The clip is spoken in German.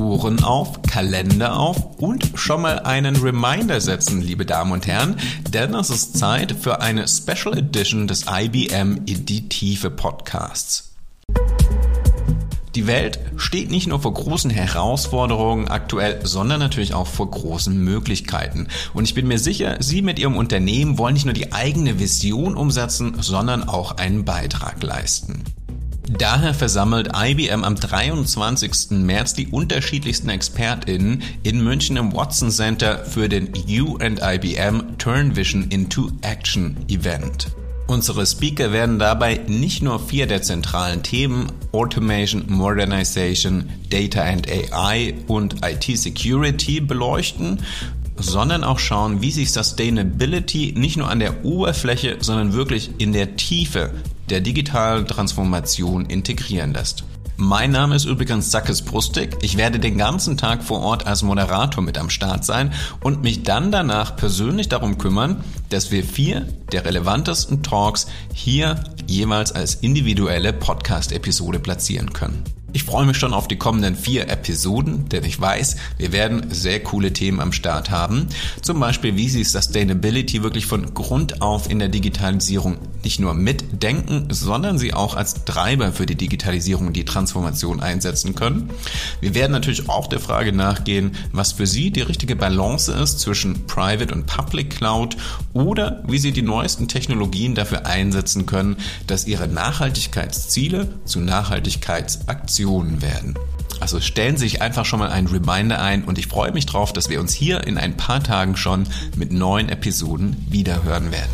Ohren auf, Kalender auf und schon mal einen Reminder setzen, liebe Damen und Herren, denn es ist Zeit für eine Special Edition des IBM in die Tiefe Podcasts. Die Welt steht nicht nur vor großen Herausforderungen aktuell, sondern natürlich auch vor großen Möglichkeiten. Und ich bin mir sicher, Sie mit Ihrem Unternehmen wollen nicht nur die eigene Vision umsetzen, sondern auch einen Beitrag leisten. Daher versammelt IBM am 23. März die unterschiedlichsten ExpertInnen in München im Watson Center für den You and IBM Turn Vision into Action Event. Unsere Speaker werden dabei nicht nur vier der zentralen Themen Automation, Modernization, Data and AI und IT Security beleuchten, sondern auch schauen, wie sich Sustainability nicht nur an der Oberfläche, sondern wirklich in der Tiefe der digitalen Transformation integrieren lässt. Mein Name ist übrigens Sackes Brustig. Ich werde den ganzen Tag vor Ort als Moderator mit am Start sein und mich dann danach persönlich darum kümmern, dass wir vier der relevantesten Talks hier jeweils als individuelle Podcast-Episode platzieren können. Ich freue mich schon auf die kommenden vier Episoden, denn ich weiß, wir werden sehr coole Themen am Start haben. Zum Beispiel, wie Sie Sustainability wirklich von Grund auf in der Digitalisierung nicht nur mitdenken, sondern sie auch als Treiber für die Digitalisierung und die Transformation einsetzen können. Wir werden natürlich auch der Frage nachgehen, was für Sie die richtige Balance ist zwischen Private und Public Cloud oder wie Sie die neuesten Technologien dafür einsetzen können, dass Ihre Nachhaltigkeitsziele zu Nachhaltigkeitsaktionen Aktionen werden. Also stellen Sie sich einfach schon mal einen Reminder ein und ich freue mich drauf, dass wir uns hier in ein paar Tagen schon mit neuen Episoden wiederhören werden.